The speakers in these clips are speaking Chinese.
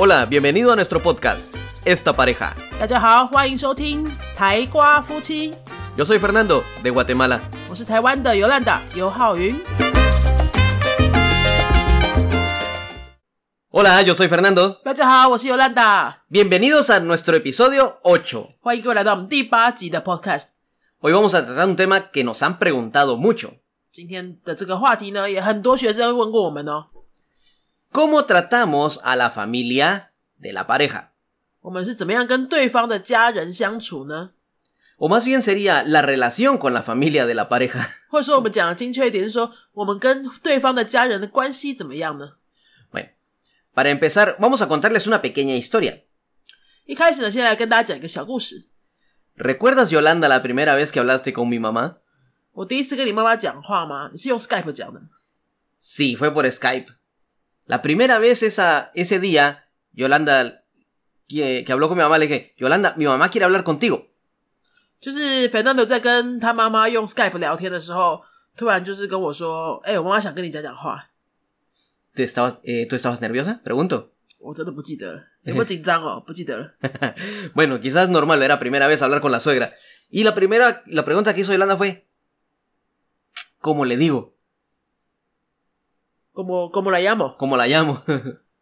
Hola, bienvenido a nuestro podcast, Esta Pareja. Yo soy Fernando, de Guatemala. Hola, yo soy Fernando. Bienvenidos a nuestro episodio 8. Hoy vamos a tratar un tema que nos han preguntado mucho cómo tratamos a la familia de la pareja. O más bien sería la relación con la familia de la pareja. Bueno, para empezar, vamos a contarles una pequeña historia. ¿Recuerdas, Yolanda, la primera vez que hablaste con mi mamá? Sí, fue por Skype. La primera vez esa, ese día, Yolanda, que, que habló con mi mamá, le dije, Yolanda, mi mamá quiere hablar contigo. 就是 Fernando 在跟他妈妈用 Skype 聊天的时候，突然就是跟我说：“哎、我妈妈想跟你讲讲话。 ¿Te estabas, eh, ¿Tú estabas nerviosa? Pregunto. ”我真的不记得了，有没有紧张哦？不记得了。 bueno, quizás normal, era primera vez hablar con la suegra. Y la primera, la pregunta que hizo Yolanda fue, ¿cómo le digo?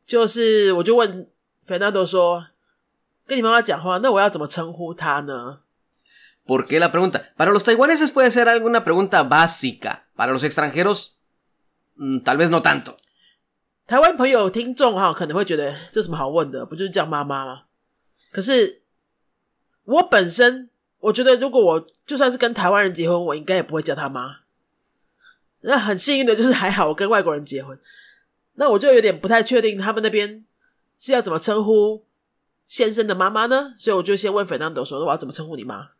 就是我就问 Fernando 说：“跟你妈妈讲话，那我要怎么称呼她呢 ¿Por qué la pregunta? Para los taiwaneses puede ser alguna pregunta básica. Para los extranjeros, mm, tal vez no tanto.？” 台湾朋友听众哈可能会觉得这什么好问的，不就是叫妈妈吗？可是我本身我觉得，如果我就算是跟台湾人结婚，我应该也不会叫他妈。那很幸运的就是还好我跟外国人结婚，那我就有点不太确定他们那边是要怎么称呼先生的妈妈呢？所以我就先问 Fernando 说：“那我要怎么称呼你妈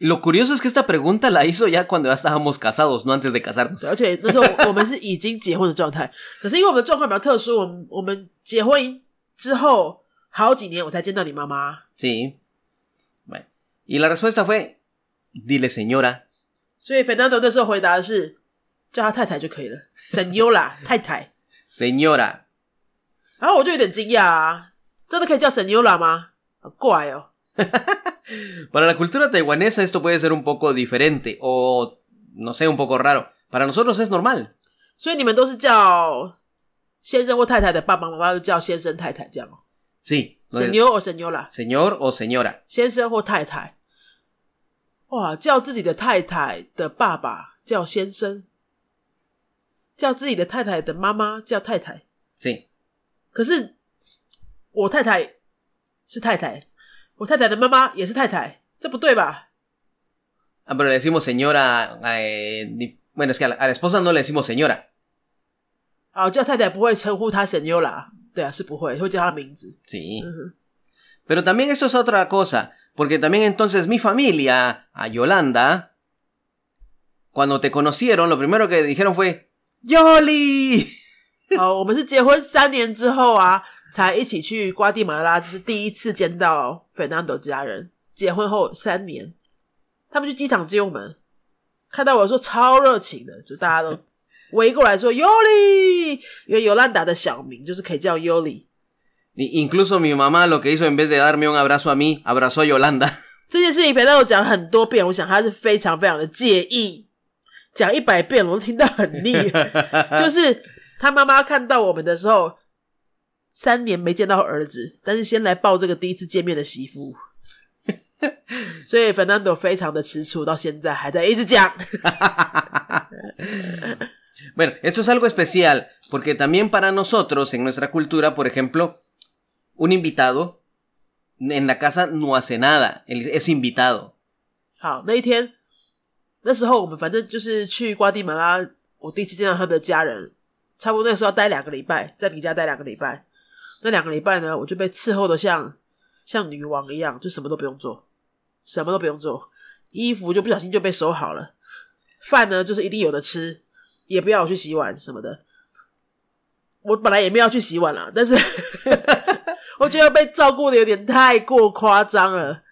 Lo curioso es que esta pregunta la hizo ya cuando ya estábamos casados, no antes de casarnos.？” 而且那时候我们是已经结婚的状态，可是因为我们的状况比较特殊，我们我们结婚之后好几年我才见到你妈妈，Sí. Bueno. Y la respuesta fue, dile señora. 所以 Fernando 那时候回答的是叫他太太就可以了，Senora 太太。Señora. 然后我就有点惊讶啊，真的可以叫 Senora 吗？好怪哦。Para la cultura taiwanesa esto puede ser un poco diferente o, no sé, un poco raro. Para nosotros es normal. 所以你们都是叫先生或太太的爸爸妈妈都叫先生太太这样哦 Sí. no es-，Senor o señora. Señor o señora. 先生或太太。哇，叫自己的太太的爸爸叫先生，叫自己的太太的妈妈叫太太。Sí. 可是我太太是太太，我太太的妈妈也是太太，这不对吧？Ah, pero le decimos señora. eh, di- bueno, es que a la, a la esposa no le decimos señora. 啊，叫太太不会称呼她 Senora，对啊，是不会，会叫她名字。Sí. 嗯哼。Pero también esto es otra cosa, porque también entonces mi familia, a Yolanda, cuando te conocieron, lo primero que dijeron fue, ¡Yoli! 好，我们是结婚三年之后啊，才一起去瓜地马拉，就是第一次见到 Fernando 家人。结婚后三年，他们去机场接我们，看到我说超热情的，就大家都围过来说 Yoli，因为尤兰达的小名就是可以叫 Yoli。Y Incluso mi mamá lo que hizo en vez de darme un abrazo a mí, abrazó a Yolanda. 这件事情 Fernando 讲很多遍，我想他是非常非常的介意，讲一百遍我都听到很腻。就是他妈妈看到我们的时候，三年没见到儿子，但是先来抱这个第一次见面的媳妇，所以 Fernando 非常的吃醋，到现在还在一直讲。 Bueno, esto es algo especial, porque también para nosotros, en nuestra cultura, por ejemplo, un invitado en la casa no hace nada, él es invitado. 好，那一天， 那时候我们反正就是去瓜地马拉，我第一次见到他的家人，差不多那时候要待两个礼拜，在你家待两个礼拜。那两个礼拜呢，我就被伺候的像像女王一样，就什么都不用做，什么都不用做，衣服就不小心就被收好了，饭呢就是一定有的吃，也不要我去洗碗什么的。我本来也没有去洗碗了，但是 我觉得被照顾的有点太过夸张了。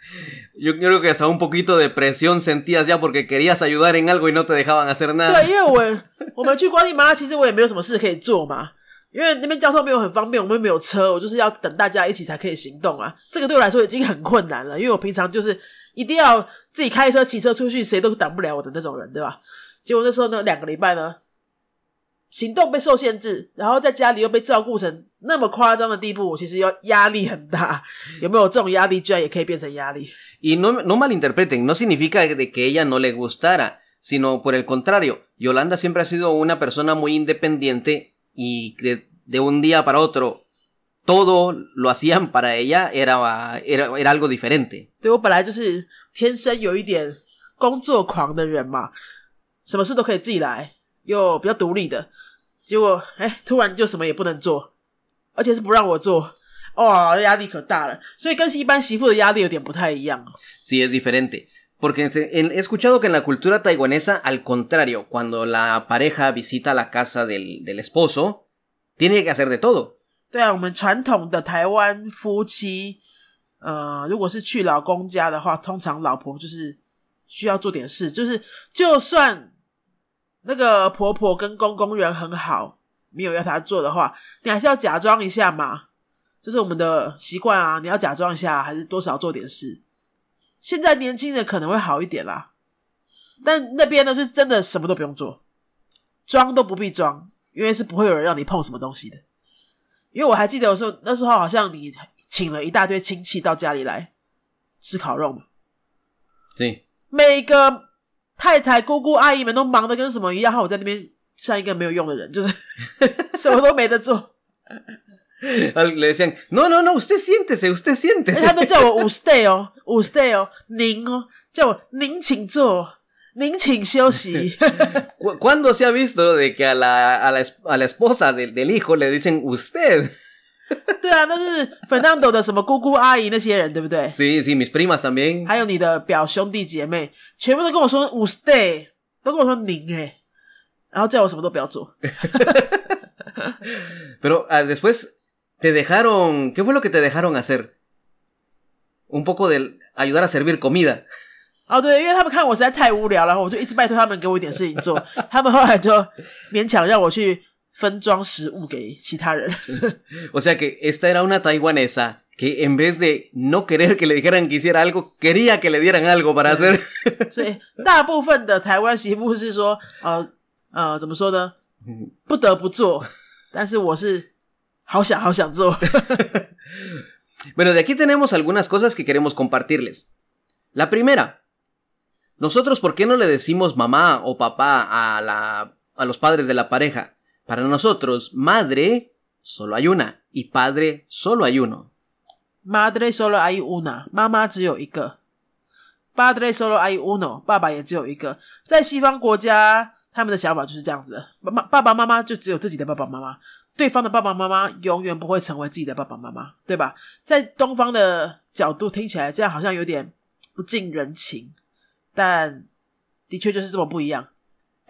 Yo creo que hasta un poquito de presión sentías ya porque querías ayudar en algo y no te dejaban hacer nada. 对，因为我我们去瓜地马拉，其实我也没有什么事可以做嘛。因为那边交通没有很方便，我们没有车，我就是要等大家一起才可以行动啊。这个对我来说已经很困难了，因为我平常就是一定要自己开车、骑车出去，谁都挡不了我的那种人，对吧？结果那时候呢，两个礼拜呢，行动被受限制，然后在家里又被照顾成那么夸张的地步，我其实要压力很大。有没有这种压力，居然也可以变成压力？ Y no, no malinterpreten, no significa de que ella no le gustara, sino por el contrario, Yolanda siempre ha sido una persona muy independiente y de, de un día para otro todo lo hacían para ella era, era, era algo diferente. 对我本来就是天生有一点工作狂的人嘛，什么事都可以自己来， 又比较独立的。结果哎，突然就什么也不能做，而且是不让我做，哇、压力可大了。所以跟一般媳妇的压力有点不太一样。Sí, es diferente. Porque he escuchado que en la cultura taiwanesa, al contrario, cuando la pareja visita la casa del, del esposo, tiene que hacer de todo. 对啊，我们传统的台湾夫妻，呃，如果是去老公家的话，通常老婆就是需要做点事，就是就算那个婆婆跟公公人很好，没有要她做的话，你还是要假装一下嘛，这是我们的习惯啊，你要假装一下，还是多少做点事。现在年轻人可能会好一点啦，但那边呢是真的什么都不用做，装都不必装，因为是不会有人让你碰什么东西的。因为我还记得有时候那时候好像你请了一大堆亲戚到家里来吃烤肉嘛，Sí. 每个太太、姑姑、阿姨们都忙得跟什么一样，然后我在那边像一个没有用的人，就是什么都没得做。 Le decían, no, no, no, usted siéntese, usted 而且 siéntese. 他都叫我五 stay 哦，五 stay 哦，您哦，叫我您请坐，您请休息。 ¿Cu- ¿Cuándo se ha visto de que a la, a la, es- a la esposa del, del hijo le dicen usted? 对啊，那是 Fernando 的什么姑姑、阿姨那些人，对不对？ Sí, sí, mis primas también. 还有你的表兄弟姐妹，全部都跟我说五 stay，都跟我说您哎，然后叫我什么都不要做。 Pero ah, después te dejaron, ¿qué fue lo que te dejaron hacer? Un poco de ayudar a servir comida. 哦，对，因为他们看我实在太无聊了，然后我就一直拜托他们给我一点事情做。他们后来就勉强让我去 分装食物给其他人。 O sea que esta era una taiwanesa que en vez de no querer que le dijeran que hiciera algo, quería que le dieran algo para hacer. 所以大部分的台湾媳妇是说，呃呃，怎么说呢？不得不做，但是我是好想好想做。 Bueno, de aquí tenemos algunas cosas que queremos compartirles. La primera, nosotros, ¿por qué no le decimos mamá o papá a, la, a los padres de la pareja? Para nosotros, madre solo hay una y padre solo hay uno. Madre solo hay una，妈妈只有一个。Padre solo hay uno，爸爸也只有一个。在西方国家，他们的想法就是这样子的：妈妈爸爸妈妈就只有自己的爸爸妈妈，对方的爸爸妈妈永远不会成为自己的爸爸妈妈，对吧？在东方的角度听起来，这样好像有点不近人情，但的确就是这么不一样。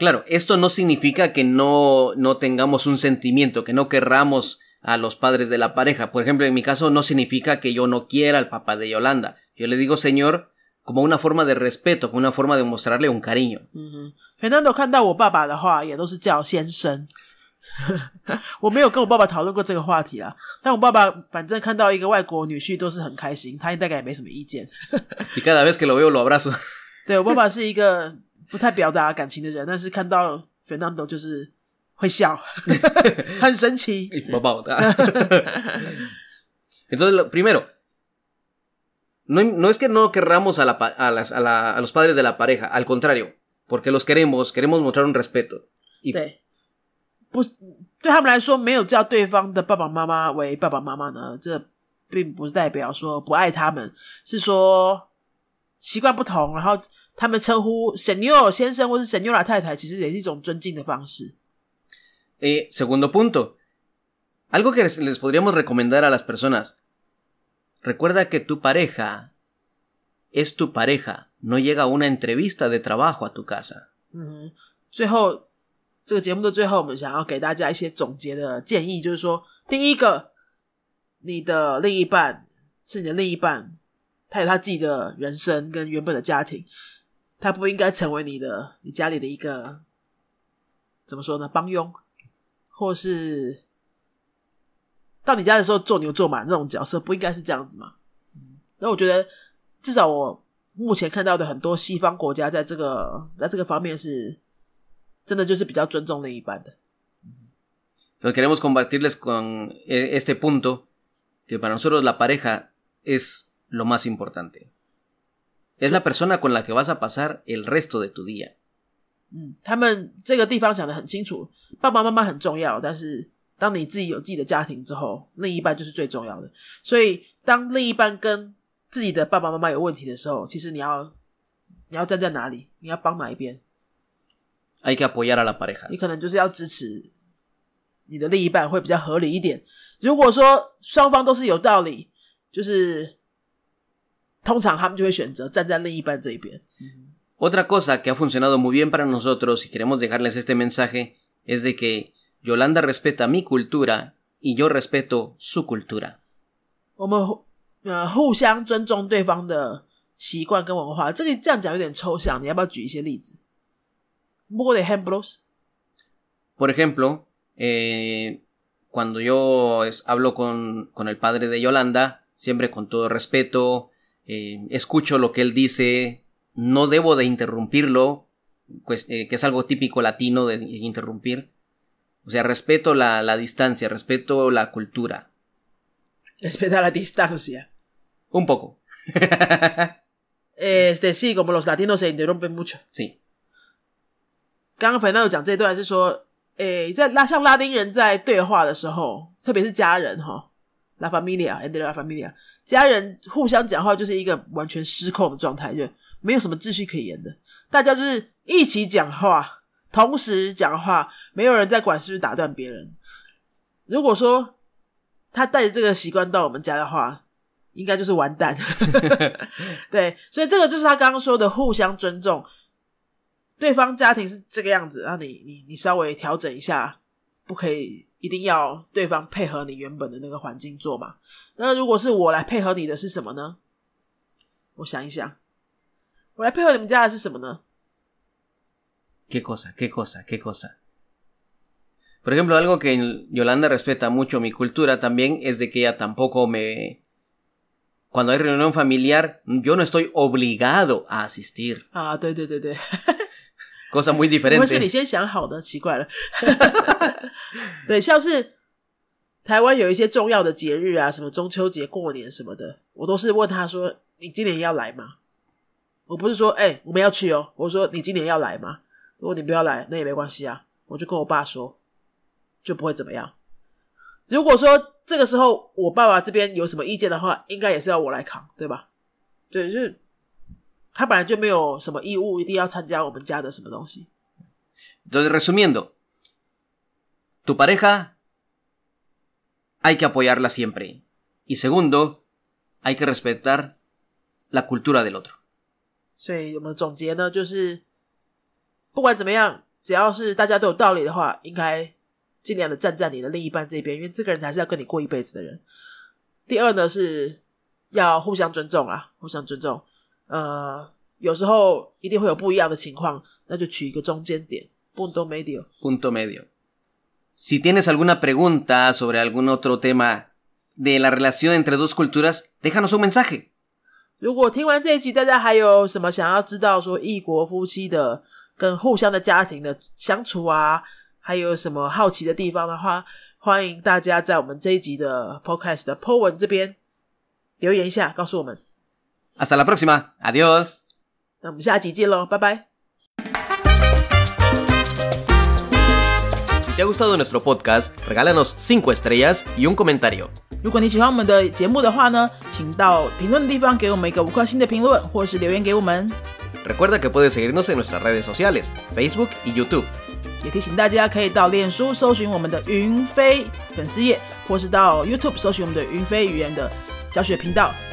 Claro, esto no significa que no, no tengamos un sentimiento, que no querramos a los padres de la pareja. Por ejemplo, en mi caso no significa que yo no quiera al papá de Yolanda. Yo le digo señor como una forma de respeto, como una forma de mostrarle un cariño. 嗯哼，Fernando 看到我爸爸的话，也都是叫先生。我没有跟我爸爸讨论过这个话题啊，但我爸爸反正看到一个外国女婿都是很开心，他大概也没什么意见。 Y cada vez que lo veo lo abrazo. 对我爸爸是一个 不太表达感情的人，但是看到 Fernando 就是会笑，很神奇。Y papá, ah. Entonces, lo primero, no, no es que no querramos a, la a las- a la- a los padres de la pareja, al contrario, porque los queremos, queremos mostrar un respeto. Y 对，不是对他们来说，没有叫对方的爸爸妈妈为爸爸妈妈呢，这并不是代表说不爱他们，是说习惯不同，然后他们称呼 Senor 先生或是 Senora 太太，其实也是一种尊敬的方式。Eh, segundo punto. Algo que les, les podríamos recomendar a las personas. Recuerda que tu pareja es tu pareja. No llega una entrevista de trabajo a tu casa. 嗯，最后这个节目的最后，我们想要给大家一些总结的建议，就是说，第一个，你的另一半是你的另一半，他有他自己的人生跟原本的家庭，他不应该成为你的你家里的一个怎么说呢帮佣，或是到你家的时候做牛做马那种角色，不应该是这样子吗？那我觉得，至少我目前看到的很多西方国家，在这个在这个方面是真的就是比较尊重另一半的。Queremos compartirles con este punto que para nosotros la pareja es lo más importante. Es la persona con la que vas a pasar el resto de tu día. 嗯，他们这个地方想的很清楚，爸爸妈妈很重要，但是当你自己有自己的家庭之后，另一半就是最重要的。所以，当另一半跟自己的爸爸妈妈有问题的时候，其实你要你要站在哪里？你要帮哪一边？Hay que apoyar a la pareja. 你可能就是要支持你的另一半，会比较合理一点。如果说双方都是有道理，就是通常他们就会选择站在另一半这一边。 Otra cosa que ha funcionado muy bien para nosotros y queremos dejarles este mensaje es de que Yolanda respeta mi cultura y yo respeto su cultura. 我们呃互相尊重对方的习惯跟文化，这个这样讲有点抽象，你要不要举一些例子？Un poco de ejemplos。 Por ejemplo, eh, cuando yo es- hablo con, con el padre de Yolanda, siempre con todo respeto, eh, escucho lo que él dice, no debo de interrumpirlo, pues, eh, que es algo típico latino de interrumpir. O sea, respeto la, la distancia, respeto la cultura. Respetar la distancia. Un poco. Este sí, como los latinos se interrumpen mucho。 sí. 刚刚粉娜有讲这段是说，诶，在拉像拉丁人在对话的时候，特别是家人哈，la familia，and la familia， 家人互相讲话就是一个完全失控的状态，就没有什么秩序可言的，大家就是一起讲话，同时讲话，没有人在管是不是打断别人。如果说他带着这个习惯到我们家的话，应该就是完蛋。对，所以这个就是他刚刚说的互相尊重。对方家庭是这个样子，那你你你稍微调整一下，不可以一定要对方配合你原本的那个环境做嘛。那如果是我来配合你的是什么呢？我想一想，我来配合你们家的是什么呢？ ¿Qué cosa? ¿Qué cosa? ¿Qué cosa? Por ejemplo, algo que Yolanda respeta mucho mi cultura también es de que ella tampoco me... Cuando hay reunión familiar, yo no estoy obligado a asistir. 啊，对对对对， 会是你.先想好的？奇怪了。对，像是台湾有一些重要的节日啊，什么中秋节、过年什么的，我都是问他说：“你今年要来吗？”我不是说：“哎、我们要去哦。”我说：“你今年要来吗？”如果你不要来，那也没关系啊，我就跟我爸说，就不会怎么样。如果说这个时候我爸爸这边有什么意见的话，应该也是要我来扛，对吧？对，就是他本来就没有什么义务一定要参加我们家的什么东西。Entonces, resumiendo, tu pareja hay que apoyarla siempre. Y segundo, hay que respetar la cultura del otro. 所以我们总结呢，就是不管怎么样，只要是大家都有道理的话，应该尽量的站在你的另一半这边，因为这个人才是要跟你过一辈子的人。第二呢，是要互相尊重啊，互相尊重。呃，有时候一定会有不一样的情况，那就取一个中间点，punto medio。Punto medio. Si tienes alguna pregunta sobre algún otro tema de la relación entre dos culturas, déjanos un mensaje. 如果听完这一集，大家还有什么想要知道说异国夫妻的跟互相的家庭的相处啊，还有什么好奇的地方的话，欢迎大家在我们这一集的 Podcast 的 po 文这边留言一下，告诉我们。Hasta la próxima. Adiós. 那我们下集见喽，拜拜。 Si te ha gustado nuestro podcast, regálanos 5 estrellas y un comentario. 如果你喜欢我们的节目的话呢，请到评论的地方给我们一个五颗星的评论，或是留言给我们。 Recuerda que puedes seguirnos en nuestras redes sociales, Facebook y YouTube. 也提醒大家可以到脸书搜寻我们的云飞粉丝页，或是到 YouTube 搜寻我们的云飞语言的教学频道，